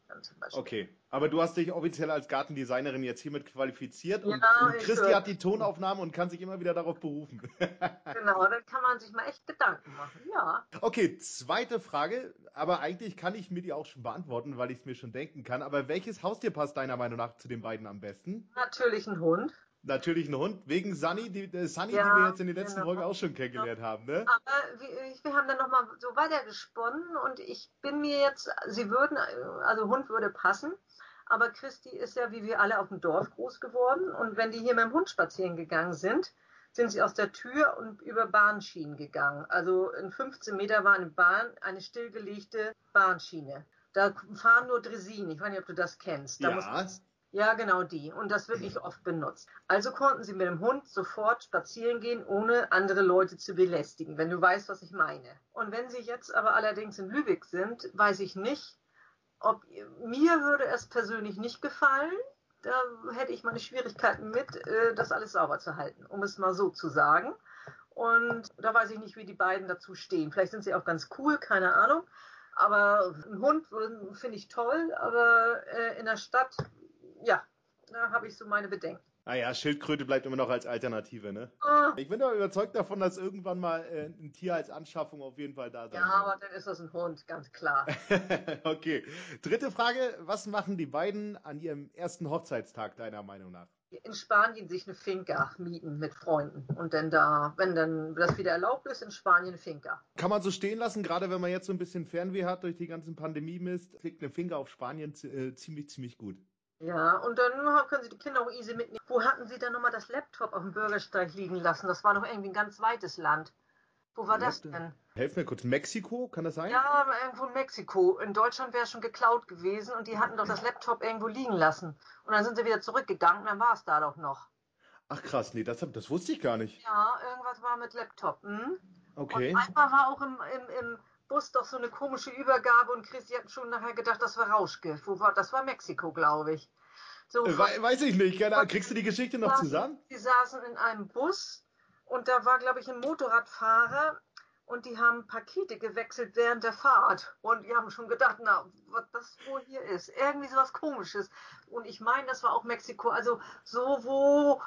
Okay, aber du hast dich offiziell als Gartendesignerin jetzt hiermit qualifiziert und, ja, und Christi hat die Tonaufnahme und kann sich immer wieder darauf berufen. genau, dann kann man sich mal echt Gedanken machen, ja. Okay, zweite Frage, aber eigentlich kann ich mir die auch schon beantworten, weil ich es mir schon denken kann. Aber welches Haustier passt deiner Meinung nach zu den beiden am besten? Natürlich ein Hund. Natürlich ein Hund, wegen Sunny, die, äh, Sunny, ja, die wir jetzt in den letzten genau. Folgen auch schon kennengelernt haben, ne? Aber wir, wir haben dann nochmal so weitergesponnen und ich bin mir jetzt, sie würden, also Hund würde passen, aber Christi ist ja wie wir alle auf dem Dorf groß geworden und wenn die hier mit dem Hund spazieren gegangen sind, sind sie aus der Tür und über Bahnschienen gegangen. Also in 15 Meter war eine Bahn, eine stillgelegte Bahnschiene. Da fahren nur Dresinen. Ich weiß nicht, ob du das kennst. Da ja. Ja, genau die. Und das wird nicht oft benutzt. Also konnten sie mit dem Hund sofort spazieren gehen, ohne andere Leute zu belästigen, wenn du weißt, was ich meine. Und wenn sie jetzt aber allerdings in Lübeck sind, weiß ich nicht, ob mir würde es persönlich nicht gefallen, da hätte ich meine Schwierigkeiten mit, äh, das alles sauber zu halten, um es mal so zu sagen. Und da weiß ich nicht, wie die beiden dazu stehen. Vielleicht sind sie auch ganz cool, keine Ahnung. Aber ein Hund finde ich toll, aber äh, in der Stadt, ja, da habe ich so meine Bedenken. Naja, Schildkröte bleibt immer noch als Alternative, ne? Ah. Ich bin aber überzeugt davon, dass irgendwann mal äh, ein Tier als Anschaffung auf jeden Fall da sein Ja, wird. aber dann ist das ein Hund, ganz klar. okay. Dritte Frage. Was machen die beiden an ihrem ersten Hochzeitstag, deiner Meinung nach? In Spanien sich eine Finca mieten mit Freunden und dann da, wenn dann das wieder erlaubt ist, in Spanien eine Finca. Kann man so stehen lassen, gerade wenn man jetzt so ein bisschen Fernweh hat durch die ganzen Pandemie-Mist, klickt eine Finca auf Spanien äh, ziemlich, ziemlich gut. Ja, und dann können Sie die Kinder auch easy mitnehmen. Wo hatten Sie denn nochmal das Laptop auf dem Bürgersteig liegen lassen? Das war doch irgendwie ein ganz weites Land. Wo war das denn? Helf mir kurz. Mexiko, kann das sein? Ja, irgendwo in Mexiko. In Deutschland wäre es schon geklaut gewesen und die hatten doch das Laptop irgendwo liegen lassen. Und dann sind sie wieder zurückgegangen und dann war es da doch noch. Ach krass, nee, das, das wusste ich gar nicht. Ja, irgendwas war mit Laptop. Hm? Okay. Und einmal war auch im, im, im Bus doch so eine komische Übergabe und Chris, die hatten schon nachher gedacht, das war Rauschgift. Wo war, das war Mexiko, glaube ich. So We weiß ich nicht. Keine Kriegst du die Geschichte noch saßen, zusammen? Die saßen in einem Bus und da war, glaube ich, ein Motorradfahrer und die haben Pakete gewechselt während der Fahrt. Und die haben schon gedacht, na, was das wohl hier ist. Irgendwie so was komisches. Und ich meine, das war auch Mexiko. Also so, wo,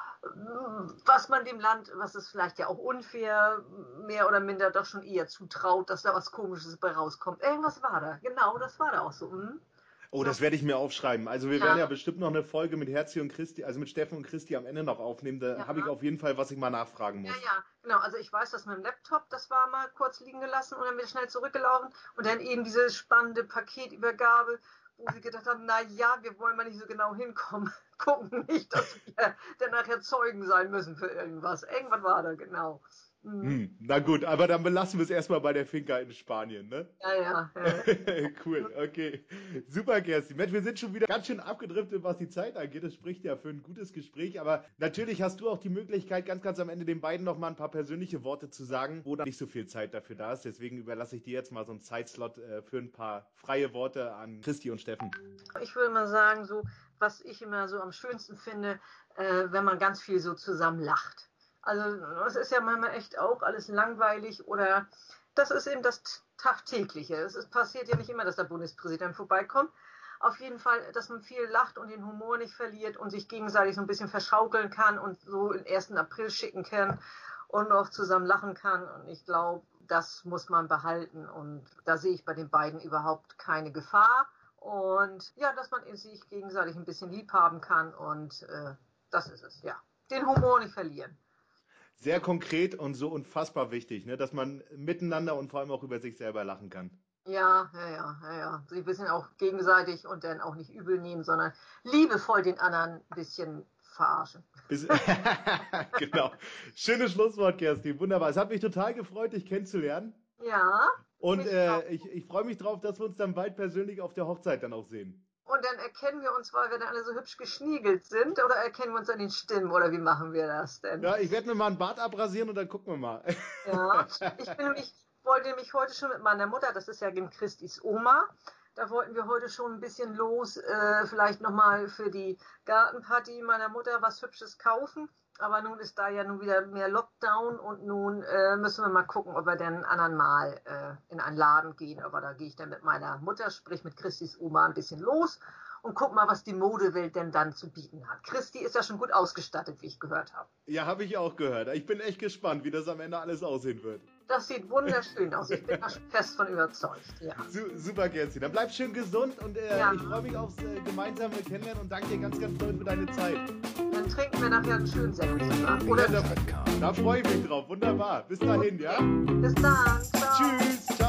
was man dem Land, was es vielleicht ja auch unfair, mehr oder minder doch schon eher zutraut, dass da was Komisches bei rauskommt. Irgendwas war da. Genau, das war da auch so. Hm? Oh, das werde ich mir aufschreiben. Also wir ja. werden ja bestimmt noch eine Folge mit Herzi und Christi, also mit Steffen und Christi am Ende noch aufnehmen. Da ja. habe ich auf jeden Fall, was ich mal nachfragen muss. Ja, ja, genau. Also ich weiß, dass mit dem Laptop, das war mal kurz liegen gelassen und dann wieder schnell zurückgelaufen. Und dann eben diese spannende Paketübergabe, wo sie gedacht haben, na ja, wir wollen mal nicht so genau hinkommen. Gucken nicht, dass wir dann nachher Zeugen sein müssen für irgendwas. Irgendwas war da, genau. Mhm. Hm, na gut, aber dann belassen wir es erstmal bei der Finca in Spanien, ne? Ja, ja. ja. cool, okay. Super, Kerstin. Mensch, wir sind schon wieder ganz schön abgedriftet, was die Zeit angeht. Das spricht ja für ein gutes Gespräch. Aber natürlich hast du auch die Möglichkeit, ganz, ganz am Ende den beiden nochmal ein paar persönliche Worte zu sagen, wo da nicht so viel Zeit dafür da ist. Deswegen überlasse ich dir jetzt mal so einen Zeitslot äh, für ein paar freie Worte an Christi und Steffen. Ich würde mal sagen, so, was ich immer so am schönsten finde, äh, wenn man ganz viel so zusammen lacht. Also es ist ja manchmal echt auch alles langweilig oder das ist eben das Tagtägliche. Es ist, passiert ja nicht immer, dass der Bundespräsident vorbeikommt. Auf jeden Fall, dass man viel lacht und den Humor nicht verliert und sich gegenseitig so ein bisschen verschaukeln kann und so den 1. April schicken kann und noch zusammen lachen kann. Und ich glaube, das muss man behalten. Und da sehe ich bei den beiden überhaupt keine Gefahr. Und ja, dass man sich gegenseitig ein bisschen lieb haben kann. Und äh, das ist es, ja. Den Humor nicht verlieren sehr konkret und so unfassbar wichtig, ne? dass man miteinander und vor allem auch über sich selber lachen kann. Ja, ja, ja, ja, ja. Sie wissen auch gegenseitig und dann auch nicht übel nehmen, sondern liebevoll den anderen ein bisschen verarschen. genau. Schönes Schlusswort, Kerstin. Wunderbar. Es hat mich total gefreut, dich kennenzulernen. Ja. Und äh, ich, ich freue mich drauf, dass wir uns dann bald persönlich auf der Hochzeit dann auch sehen. Und dann erkennen wir uns, weil wir dann alle so hübsch geschniegelt sind, oder erkennen wir uns an den Stimmen, oder wie machen wir das denn? Ja, ich werde mir mal ein Bart abrasieren und dann gucken wir mal. Ja, ich bin nämlich, wollte mich heute schon mit meiner Mutter, das ist ja Gen Christis Oma, da wollten wir heute schon ein bisschen los, äh, vielleicht nochmal für die Gartenparty meiner Mutter was Hübsches kaufen. Aber nun ist da ja nun wieder mehr Lockdown und nun äh, müssen wir mal gucken, ob wir denn anderen Mal äh, in einen Laden gehen. Aber da gehe ich dann mit meiner Mutter, sprich mit Christis Oma, ein bisschen los und guck mal, was die Modewelt denn dann zu bieten hat. Christi ist ja schon gut ausgestattet, wie ich gehört habe. Ja, habe ich auch gehört. Ich bin echt gespannt, wie das am Ende alles aussehen wird. Das sieht wunderschön aus. Ich bin da fest von überzeugt. Ja. Super, Gerzi. Dann bleib schön gesund und äh, ja. ich freue mich aufs äh, gemeinsame Kennenlernen und danke dir ganz, ganz doll für deine Zeit. Dann trinken wir nachher einen schönen Sekt zusammen. Oder ja, da, da freue ich mich drauf. Wunderbar. Bis dahin, ja? Bis dann. Ciao. Tschüss. Ciao.